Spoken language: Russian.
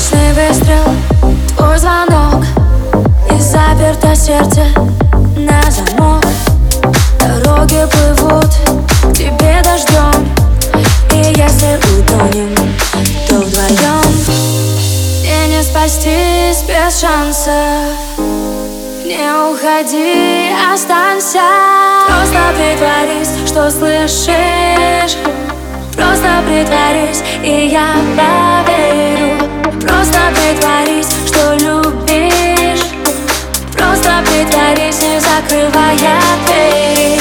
Точный выстрел, твой звонок И заперто сердце на замок. Дороги плывут к тебе дождем И если утонем, то вдвоем. И не спастись без шанса Не уходи, останься. Просто притворись, что слышишь. Просто притворись, и я поверю. Просто притворись, что любишь. Просто притворись, не закрывая дверь